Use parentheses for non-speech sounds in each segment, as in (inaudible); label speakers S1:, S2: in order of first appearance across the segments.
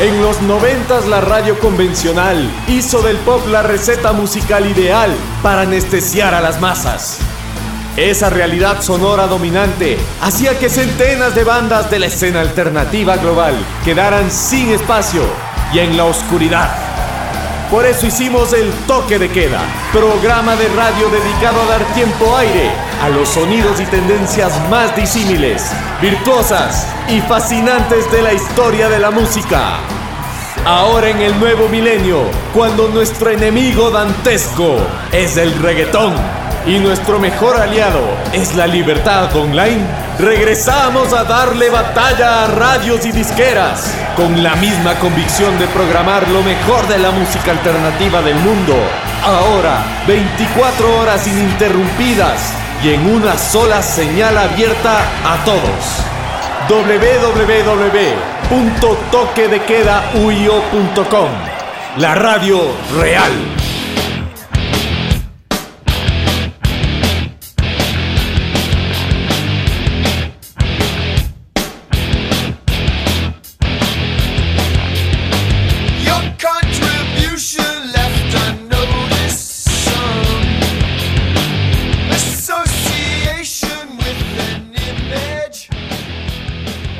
S1: En los noventas la radio convencional hizo del pop la receta musical ideal para anestesiar a las masas. Esa realidad sonora dominante hacía que centenas de bandas de la escena alternativa global quedaran sin espacio y en la oscuridad. Por eso hicimos el toque de queda, programa de radio dedicado a dar tiempo aire a los sonidos y tendencias más disímiles, virtuosas y fascinantes de la historia de la música. Ahora en el nuevo milenio, cuando nuestro enemigo dantesco es el reggaetón y nuestro mejor aliado es la libertad online, regresamos a darle batalla a radios y disqueras con la misma convicción de programar lo mejor de la música alternativa del mundo. Ahora, 24 horas ininterrumpidas y en una sola señal abierta a todos www.toquedequedauio.com La radio real.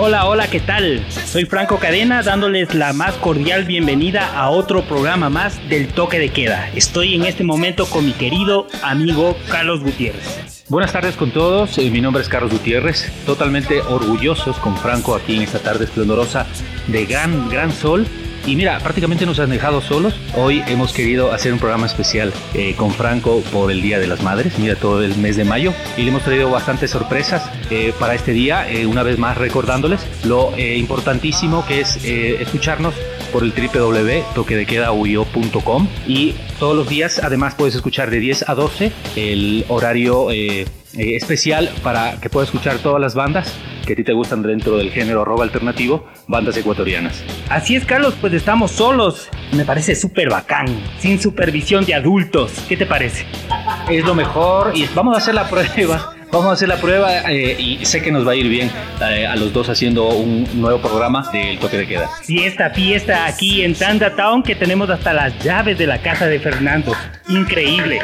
S2: Hola, hola, ¿qué tal? Soy Franco Cadena dándoles la más cordial bienvenida a otro programa más del toque de queda. Estoy en este momento con mi querido amigo Carlos Gutiérrez.
S3: Buenas tardes con todos, eh, mi nombre es Carlos Gutiérrez, totalmente orgullosos con Franco aquí en esta tarde esplendorosa de gran, gran sol y mira, prácticamente nos han dejado solos. Hoy hemos querido hacer un programa especial eh, con Franco por el Día de las Madres, mira, todo el mes de mayo. Y le hemos traído bastantes sorpresas eh, para este día, eh, una vez más recordándoles lo importantísimo que es escucharnos por el www.toquedequedauyo.com y todos los días además puedes escuchar de 10 a 12 el horario especial para que puedas escuchar todas las bandas que a ti te gustan dentro del género rock alternativo, bandas ecuatorianas.
S2: Así es, Carlos, pues estamos solos. Me parece súper bacán, sin supervisión de adultos. ¿Qué te parece?
S3: Es lo mejor y vamos a hacer la prueba Vamos a hacer la prueba eh, y sé que nos va a ir bien eh, a los dos haciendo un nuevo programa del toque de queda.
S2: Fiesta, fiesta aquí en Tanda Town que tenemos hasta las llaves de la casa de Fernando. Increíble.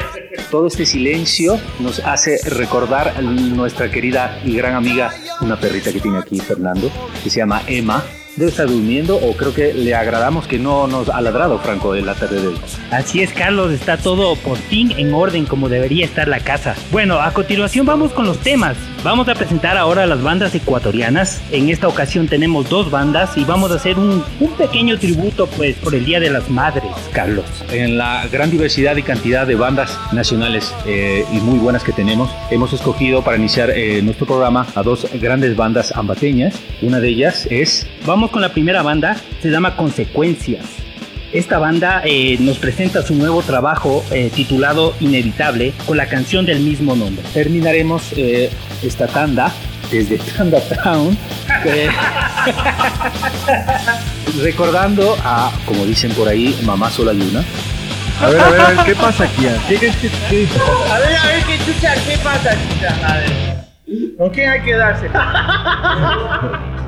S3: Todo este silencio nos hace recordar a nuestra querida y gran amiga, una perrita que tiene aquí Fernando, que se llama Emma debe estar durmiendo o creo que le agradamos que no nos ha ladrado Franco de la tarde de hoy.
S2: Así es, Carlos, está todo por fin en orden como debería estar la casa. Bueno, a continuación vamos con los temas. Vamos a presentar ahora las bandas ecuatorianas. En esta ocasión tenemos dos bandas y vamos a hacer un, un pequeño tributo pues por el Día de las Madres, Carlos.
S3: En la gran diversidad y cantidad de bandas nacionales eh, y muy buenas que tenemos, hemos escogido para iniciar eh, nuestro programa a dos grandes bandas ambateñas. Una de ellas es...
S2: Vamos con la primera banda, se llama Consecuencias. Esta banda eh, nos presenta su nuevo trabajo eh, titulado Inevitable con la canción del mismo nombre.
S3: Terminaremos eh, esta tanda desde (laughs) Tanda Town (laughs) recordando a, como dicen por ahí, Mamá Sola Luna.
S4: A ver, a ver, a ver, ¿qué pasa aquí? ¿Qué, qué, qué,
S5: A ver, a ver, ¿qué chucha? ¿Qué pasa, chucha? A ver. ¿Con quién hay que darse? (laughs)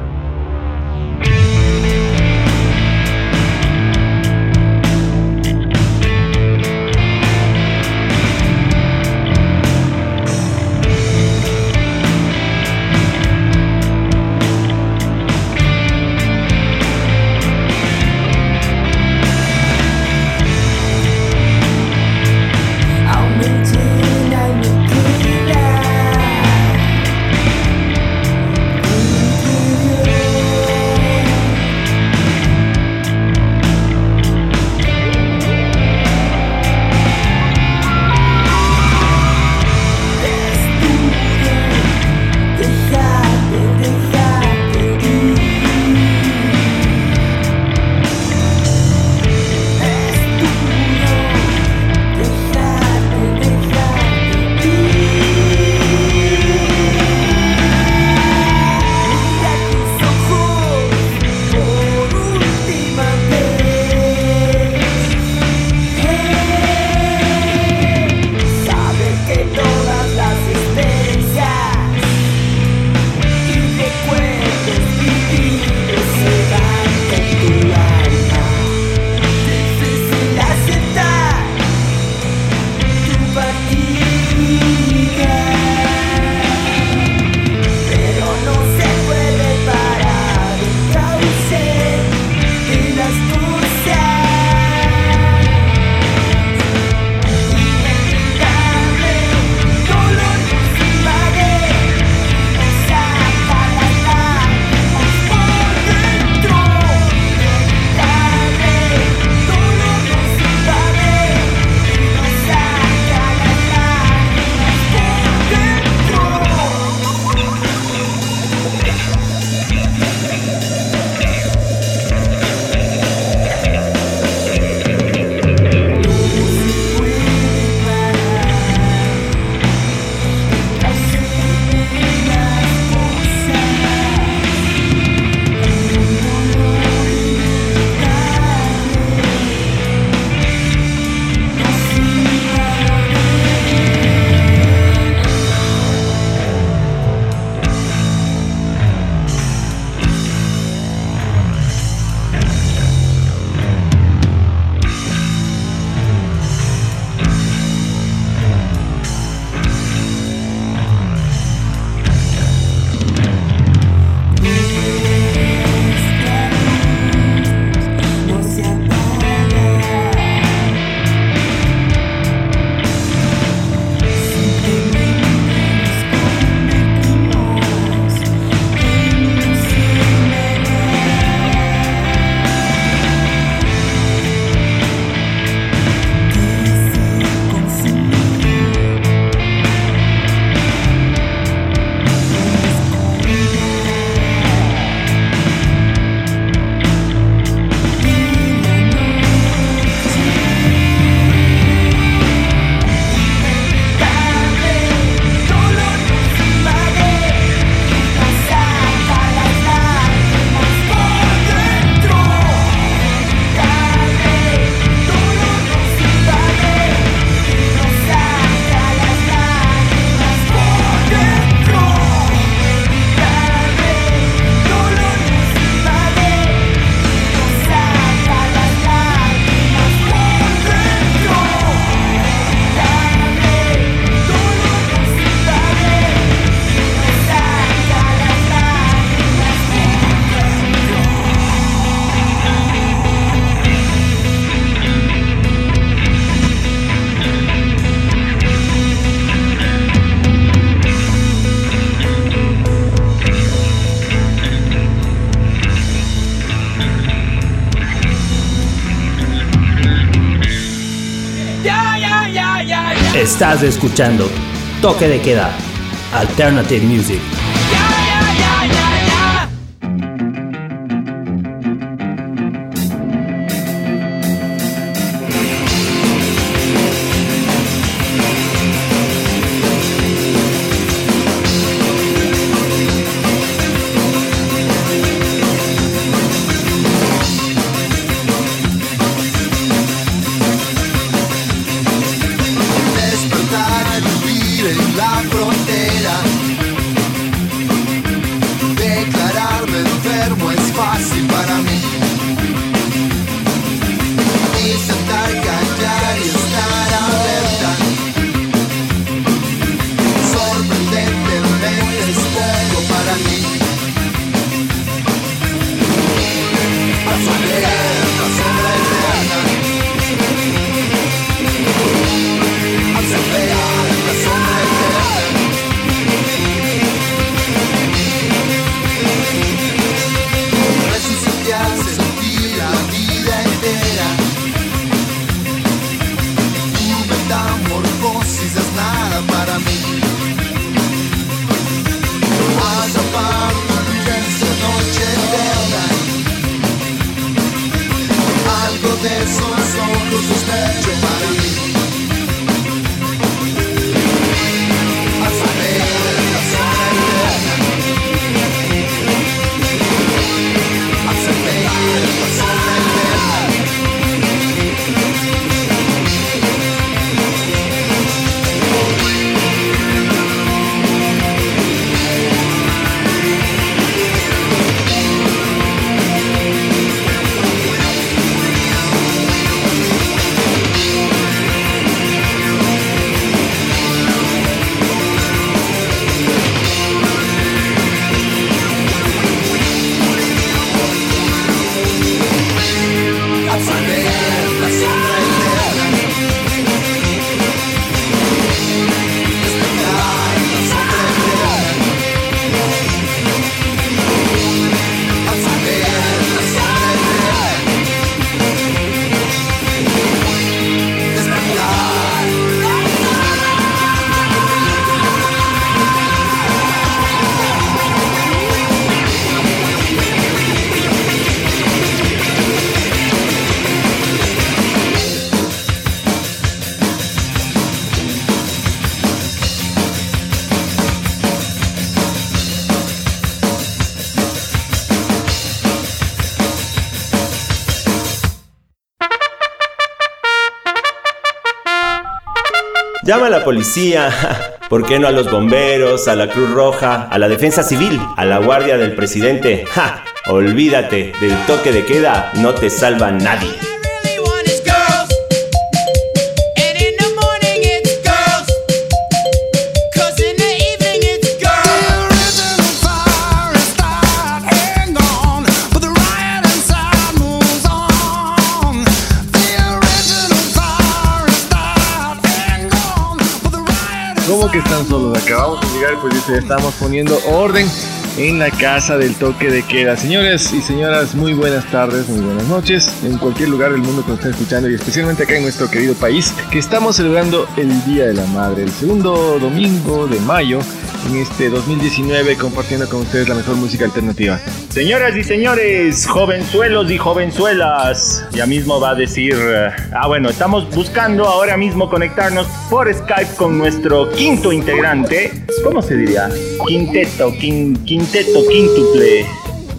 S6: Estás escuchando Toque de Queda, Alternative Music.
S7: Policía, (laughs) ¿por qué no a los bomberos, a la Cruz Roja, a la Defensa Civil, a la Guardia del Presidente? ¡Ja! Olvídate, del toque de queda no te salva nadie.
S4: Pues dice, estamos poniendo orden en la casa del toque de queda. Señores y señoras, muy buenas tardes, muy buenas noches, en cualquier lugar del mundo que nos estén escuchando y especialmente acá en nuestro querido país, que estamos celebrando el Día de la Madre, el segundo domingo de mayo en este 2019 compartiendo con ustedes la mejor música alternativa.
S8: Señoras y señores, jovenzuelos y jovenzuelas, ya mismo va a decir, eh, ah bueno, estamos buscando ahora mismo conectarnos por Skype con nuestro quinto integrante, ¿cómo se diría? Quinteto, quinteto, quíntuple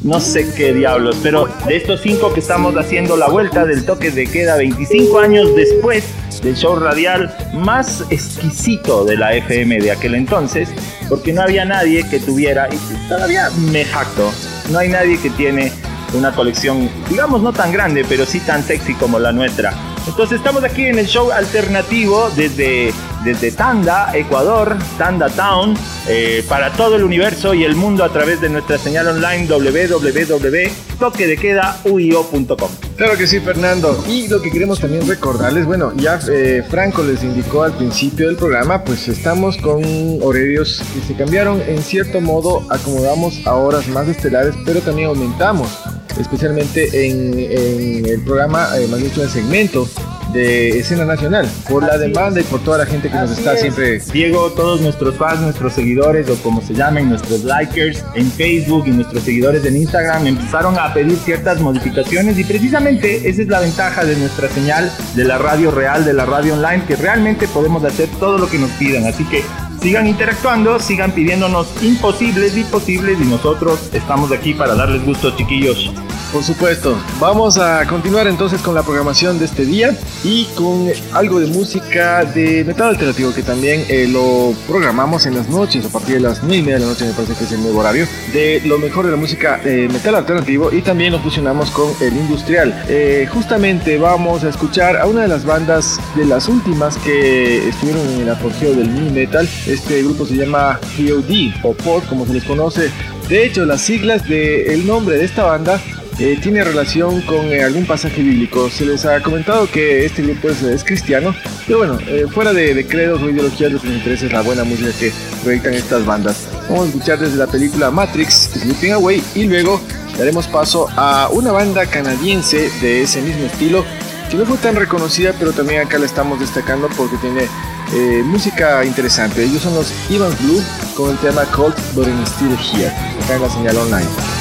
S8: no sé qué diablos, pero de estos cinco que estamos haciendo la vuelta del toque de queda 25 años después del show radial más exquisito de la FM de aquel entonces, porque no había nadie que tuviera, y todavía me jacto, no hay nadie que tiene una colección, digamos no tan grande, pero sí tan sexy como la nuestra. Entonces estamos aquí en el show alternativo desde desde Tanda, Ecuador, Tanda Town, eh, para todo el universo y el mundo a través de nuestra señal online www.toquedequedauio.com.
S4: Claro que sí, Fernando. Y lo que queremos también recordarles, bueno, ya eh, Franco les indicó al principio del programa, pues estamos con horarios que se cambiaron. En cierto modo, acomodamos a horas más estelares, pero también aumentamos, especialmente en, el programa, eh, más dicho, en el segmento de escena nacional, por la demanda y por toda la gente que nos está siempre...
S8: Diego, todos nuestros fans, nuestros seguidores o como se llamen, nuestros likers en Facebook y nuestros seguidores en Instagram empezaron a pedir ciertas modificaciones y precisamente esa es la ventaja de nuestra señal de la radio real, de la radio online, que realmente podemos hacer todo lo que nos pidan. Así que sigan interactuando, sigan pidiéndonos imposibles y posibles y nosotros estamos aquí para darles gusto, chiquillos.
S4: Por supuesto. Vamos a continuar entonces con la programación de este día y con algo de música de metal alternativo que también eh, lo programamos en las noches a partir de las 9 y media de la noche me parece que es el nuevo horario de lo mejor de la música eh, metal alternativo y también lo fusionamos con el industrial. Eh, justamente vamos a escuchar a una de las bandas de las últimas que estuvieron en el apogeo del new metal. Este grupo se llama POD o POD como se les conoce. De hecho, las siglas del nombre de esta banda eh, tiene relación con eh, algún pasaje bíblico. Se les ha comentado que este grupo es, cristiano, pero bueno, eh, fuera de, de, credos o ideologías, lo que nos interesa es la buena música que proyectan estas bandas. Vamos a escuchar desde la película Matrix, Sleeping Away, y luego daremos paso a una banda canadiense de ese mismo estilo, que no fue tan reconocida, pero también acá la estamos destacando porque tiene música interesante. Ellos son los Ivan Blue con el tema Cold But I'm Still Here, acá en la señal online.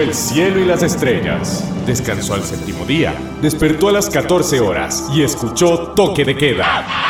S9: el cielo y las estrellas. Descansó al séptimo día, despertó a las 14 horas y escuchó toque de queda.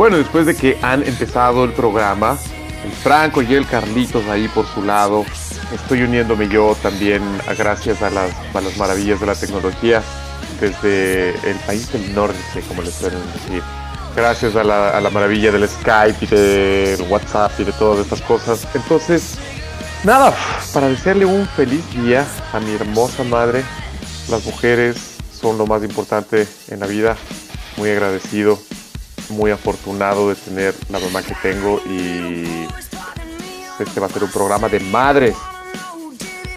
S10: Bueno, después de que han empezado el programa, el Franco y el Carlitos ahí por su lado, estoy uniéndome yo también a, gracias a las, a las maravillas de la tecnología desde el país del norte, como les suelen decir. Gracias a la, a la maravilla del Skype y del WhatsApp y de todas estas cosas. Entonces, nada, para desearle un feliz día a mi hermosa madre. Las mujeres son lo más importante en la vida. Muy agradecido muy afortunado de tener la mamá que tengo y este va a ser un programa de madres.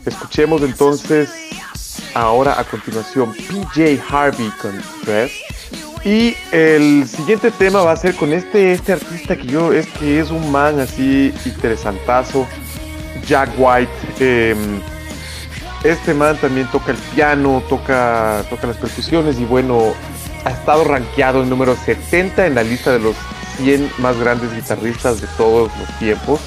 S10: Escuchemos entonces
S11: ahora a continuación PJ Harvey con Dress. Y el siguiente tema va a ser con este, este artista que yo es que es un man así interesantazo, Jack White. Em, este man también toca el piano, toca, toca las percusiones y bueno, ha estado rankeado en número 70 en la lista de los 100 más grandes guitarristas de todos los tiempos,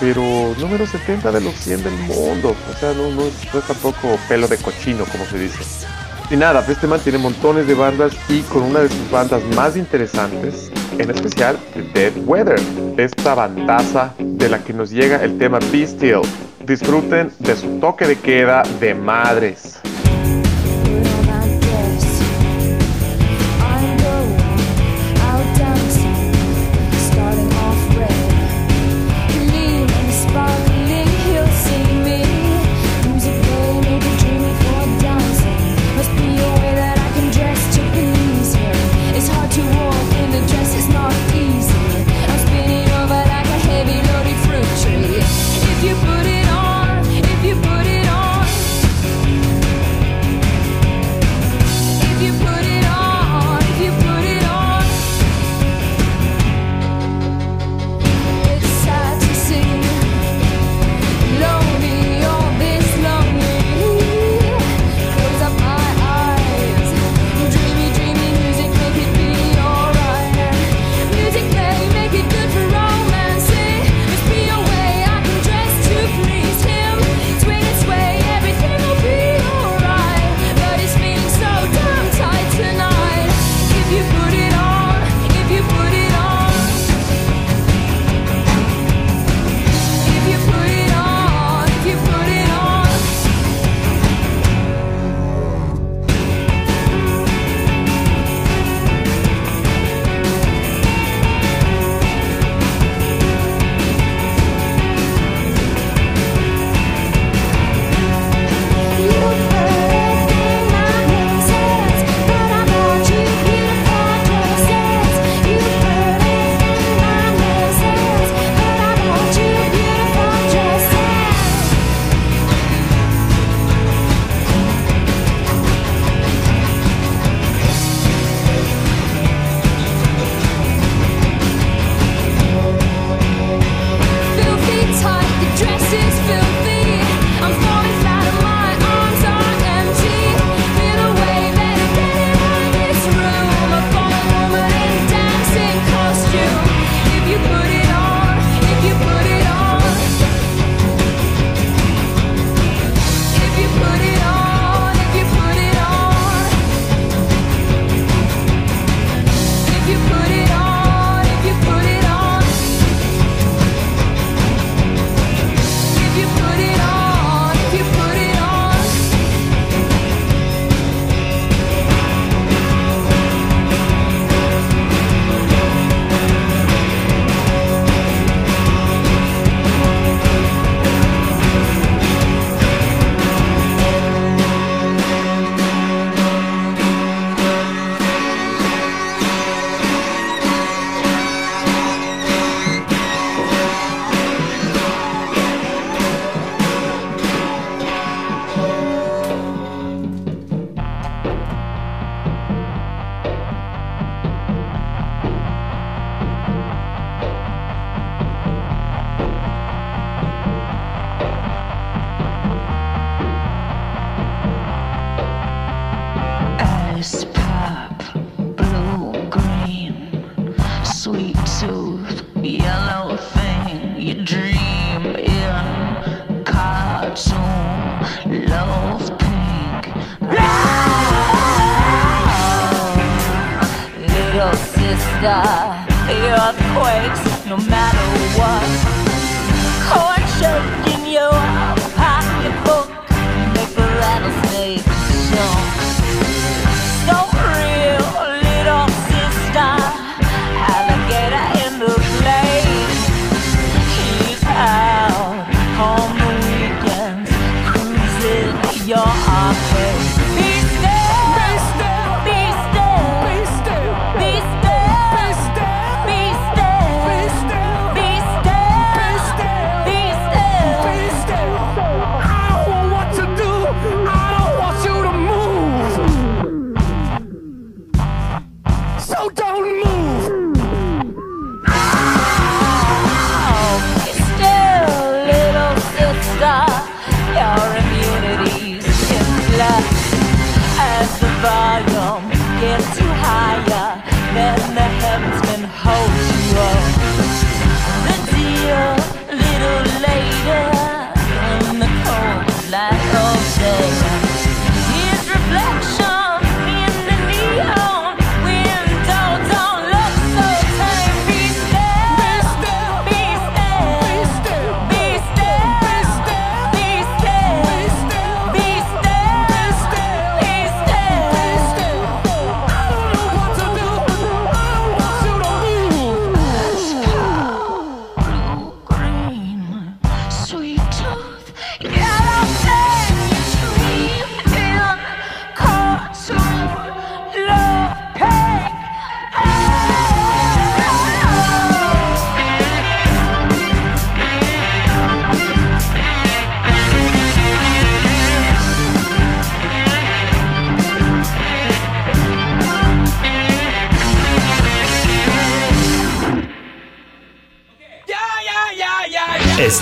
S11: pero número 70 de los 100 del mundo, o sea, no, no, es, tampoco pelo de cochino, como se dice. Y nada, este man tiene montones de bandas y con una de sus bandas más interesantes, en especial Dead Weather, esta bandaza de la que nos llega el tema Be Still. Disfruten de su toque de queda de madres.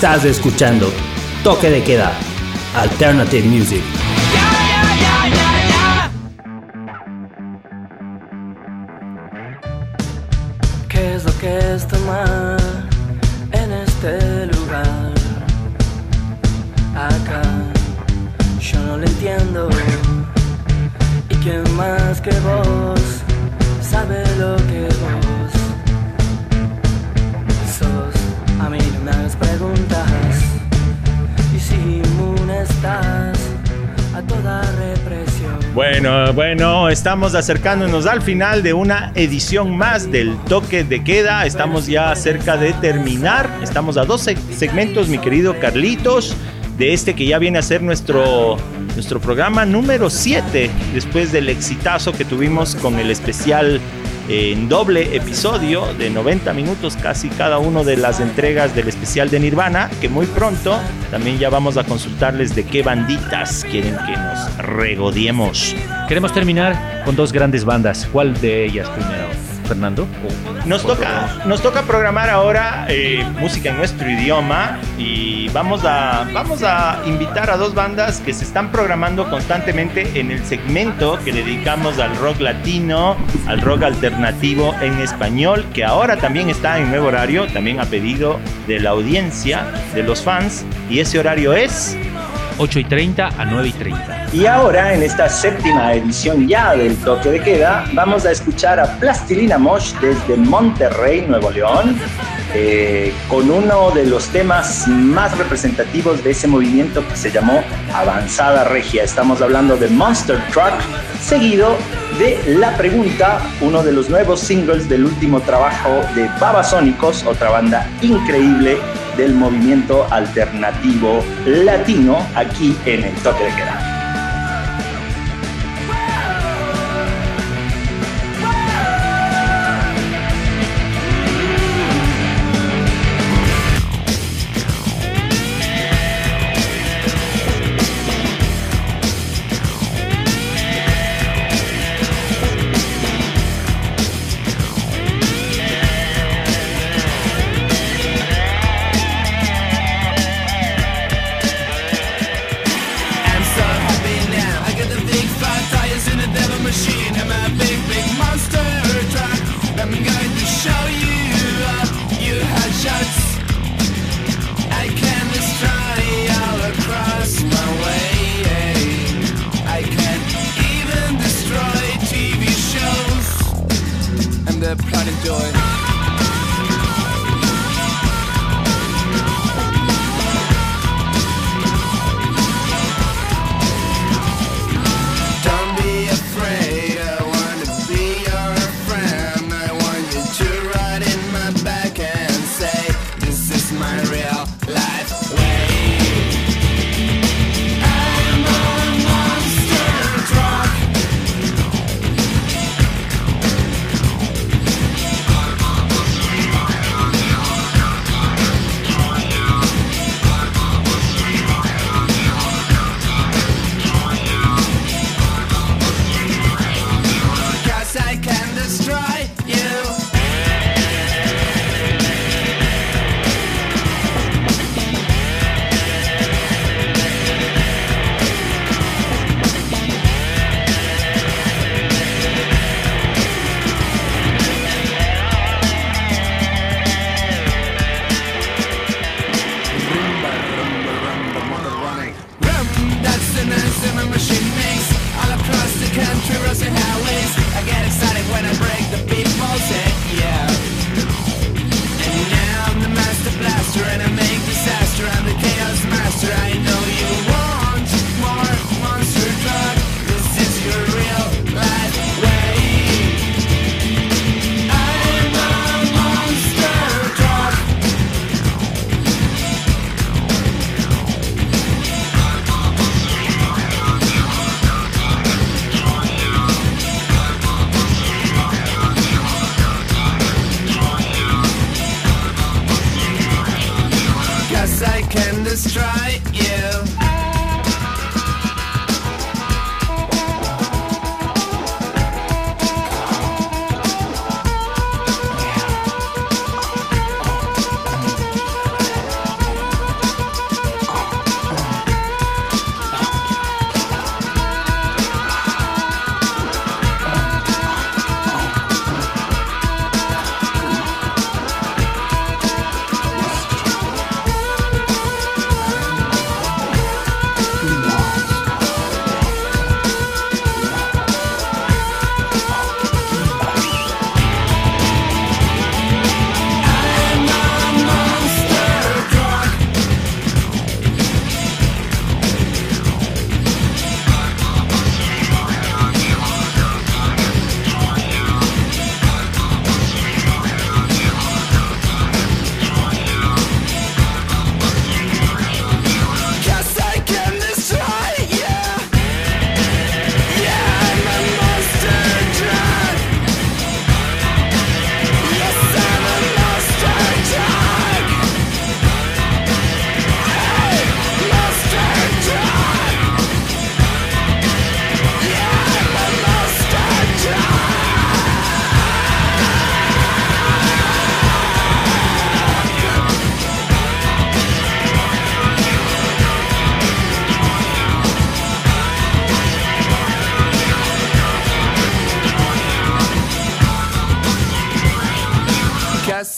S2: Estás escuchando Toque de Queda, Alternative Music.
S12: ¿Qué es lo que está mal en este lugar? Acá yo no lo entiendo. ¿Y quién más que vos sabe lo que vos preguntas. Y si inmune estás a toda represión.
S8: Bueno, bueno, estamos acercándonos al final de una edición más del toque de queda. Estamos ya cerca de terminar. Estamos a dos seg- segmentos, mi querido Carlitos, de este que ya viene a ser nuestro, nuestro programa número 7, después del exitazo que tuvimos con el especial en doble episodio de 90 minutos casi cada uno de las entregas del especial de Nirvana, que muy pronto también ya vamos a consultarles de qué banditas quieren que nos regodiemos.
S3: Queremos terminar con dos grandes bandas. ¿Cuál de ellas primero, Fernando?
S8: Nos toca, nos toca programar ahora eh, música en nuestro idioma y vamos a, vamos a invitar a dos bandas que se están programando constantemente en el segmento que dedicamos al rock latino, al rock alternativo en español, que ahora también está en nuevo horario, también a pedido de la audiencia, de los fans, y ese horario es
S3: 8 y 30 a 9 y 30.
S13: Y ahora, en esta séptima edición ya del Toque de Queda, vamos a escuchar a Plastilina Mosh desde Monterrey, Nuevo León, eh, con uno de los temas más representativos de ese movimiento que se llamó Avanzada Regia. Estamos hablando de Monster Truck, seguido de La Pregunta, uno de los nuevos singles del último trabajo de Babasónicos, otra banda increíble del movimiento alternativo latino aquí en el Toque de Queda.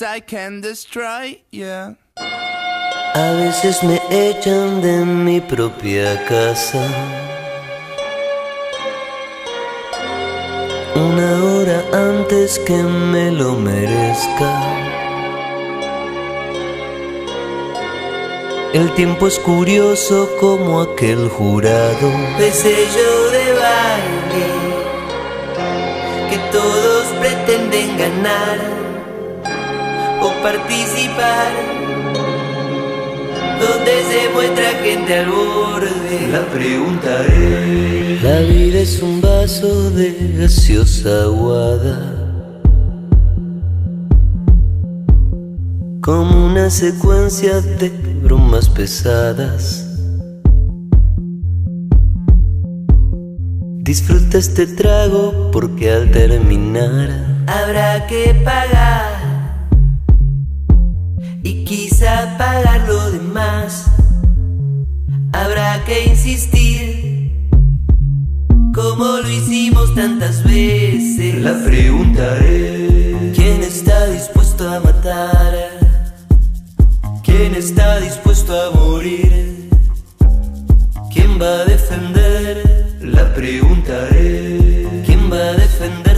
S14: I can destroy. A
S15: veces me echan de mi propia casa. Una hora antes que me lo merezca. El tiempo es curioso como aquel jurado. Pues Desello de baile que todos pretenden ganar participar, donde se muestra gente al borde. La pregunta es: La vida es un vaso de gaseosa aguada. Como una secuencia de bromas pesadas. Disfruta este trago porque al terminar habrá que pagar y quizá pagar lo demás. Habrá que insistir, como lo hicimos tantas veces. La preguntaré: ¿quién está dispuesto a matar? ¿Quién está dispuesto a morir? ¿Quién va a defender? La preguntaré: ¿quién va a defender?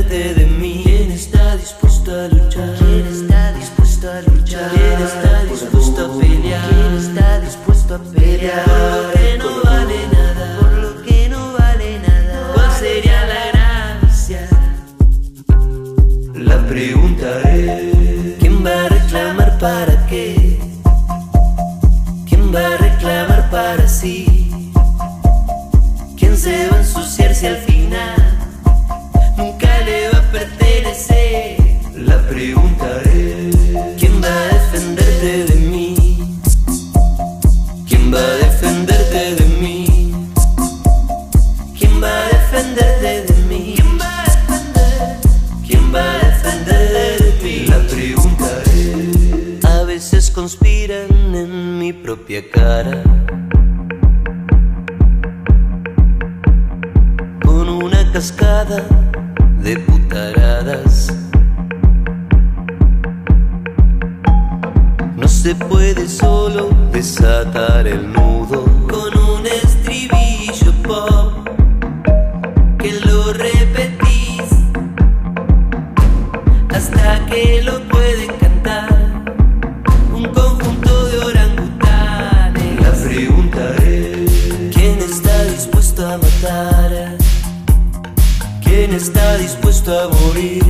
S15: ¿Quién está dispuesto a morir?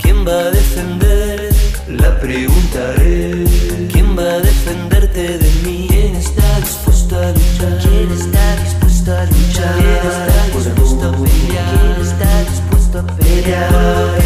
S15: ¿Quién va a defender? La pregunta es ¿Quién va a defenderte de mí? ¿Quién está dispuesto a luchar? ¿Quién está dispuesto a luchar? ¿Quién está dispuesto a pelear? ¿Quién está dispuesto a pelear?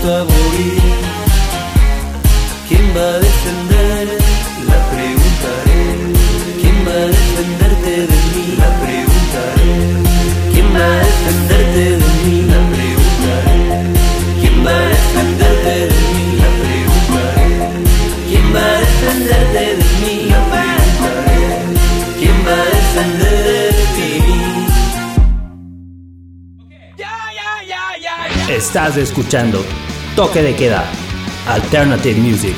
S16: Está dispuesto
S2: Escuchando Toque de Queda, Alternative Music.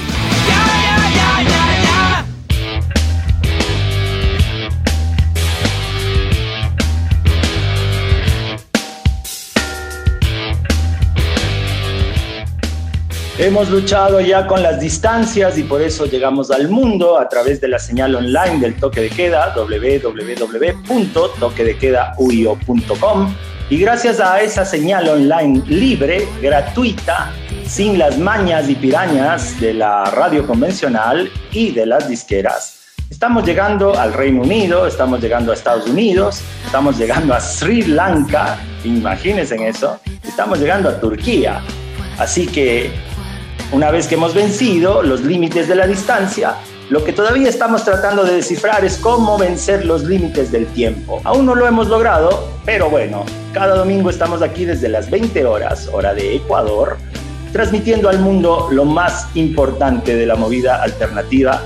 S8: Hemos luchado ya con las distancias y por eso llegamos al mundo a través de la señal online del toque de queda, www.toquedequedauio.com. Y gracias a esa señal online libre, gratuita, sin las mañas y pirañas de la radio convencional y de las disqueras, estamos llegando al Reino Unido, estamos llegando a Estados Unidos, estamos llegando a Sri Lanka, imagínense en eso, estamos llegando a Turquía. Así que una vez que hemos vencido los límites de la distancia, lo que todavía estamos tratando de descifrar es cómo vencer los límites del tiempo. Aún no lo hemos logrado, pero bueno, cada domingo estamos aquí desde las 20 horas, hora de Ecuador, transmitiendo al mundo lo más importante de la movida alternativa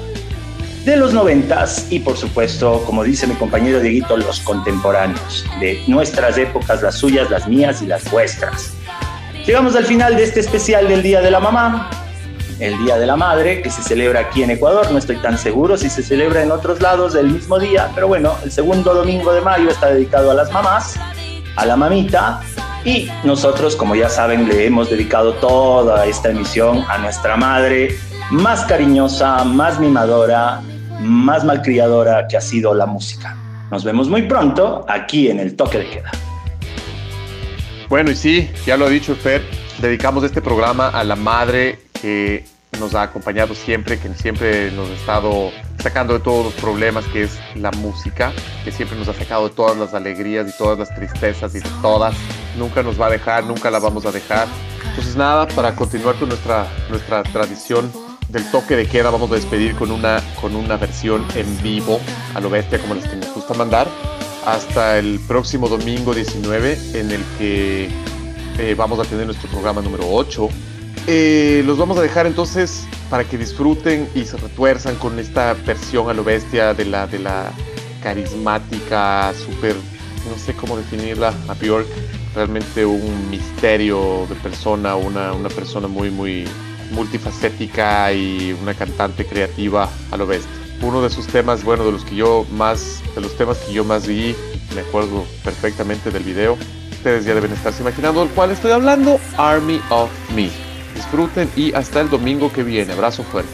S8: de los noventas y por supuesto, como dice mi compañero Dieguito, los contemporáneos, de nuestras épocas, las suyas, las mías y las vuestras. Llegamos al final de este especial del Día de la Mamá, el Día de la Madre, que se celebra aquí en Ecuador. No estoy tan seguro si se celebra en otros lados el mismo día, pero bueno, el segundo domingo de mayo está dedicado a las mamás, a la mamita. Y nosotros, como ya saben, le hemos dedicado toda esta emisión a nuestra madre más cariñosa, más mimadora, más malcriadora que ha sido la música. Nos vemos muy pronto aquí en el toque de queda.
S10: Bueno, y sí, ya lo ha dicho Fer, dedicamos este programa a la madre que nos ha acompañado siempre, que siempre nos ha estado sacando de todos los problemas, que es la música, que siempre nos ha sacado de todas las alegrías y todas las tristezas y de todas. Nunca nos va a dejar, nunca la vamos a dejar. Entonces nada, para continuar con nuestra, nuestra tradición del toque de queda, vamos a despedir con una, con una versión en vivo, a lo bestia como las que nos gusta mandar hasta el próximo domingo 19 en el que eh, vamos a tener nuestro programa número 8. Eh, los vamos a dejar entonces para que disfruten y se retuerzan con esta versión a lo bestia de la, de la carismática, súper, no sé cómo definirla, a Bjork, realmente un misterio de persona, una, una persona muy, muy multifacética y una cantante creativa a lo bestia uno de sus temas, bueno, de los que yo más, de los temas que yo más vi, me acuerdo perfectamente del video. Ustedes ya deben estarse imaginando del cual estoy hablando, Army of Me. Disfruten y hasta el domingo que viene. Abrazo fuerte.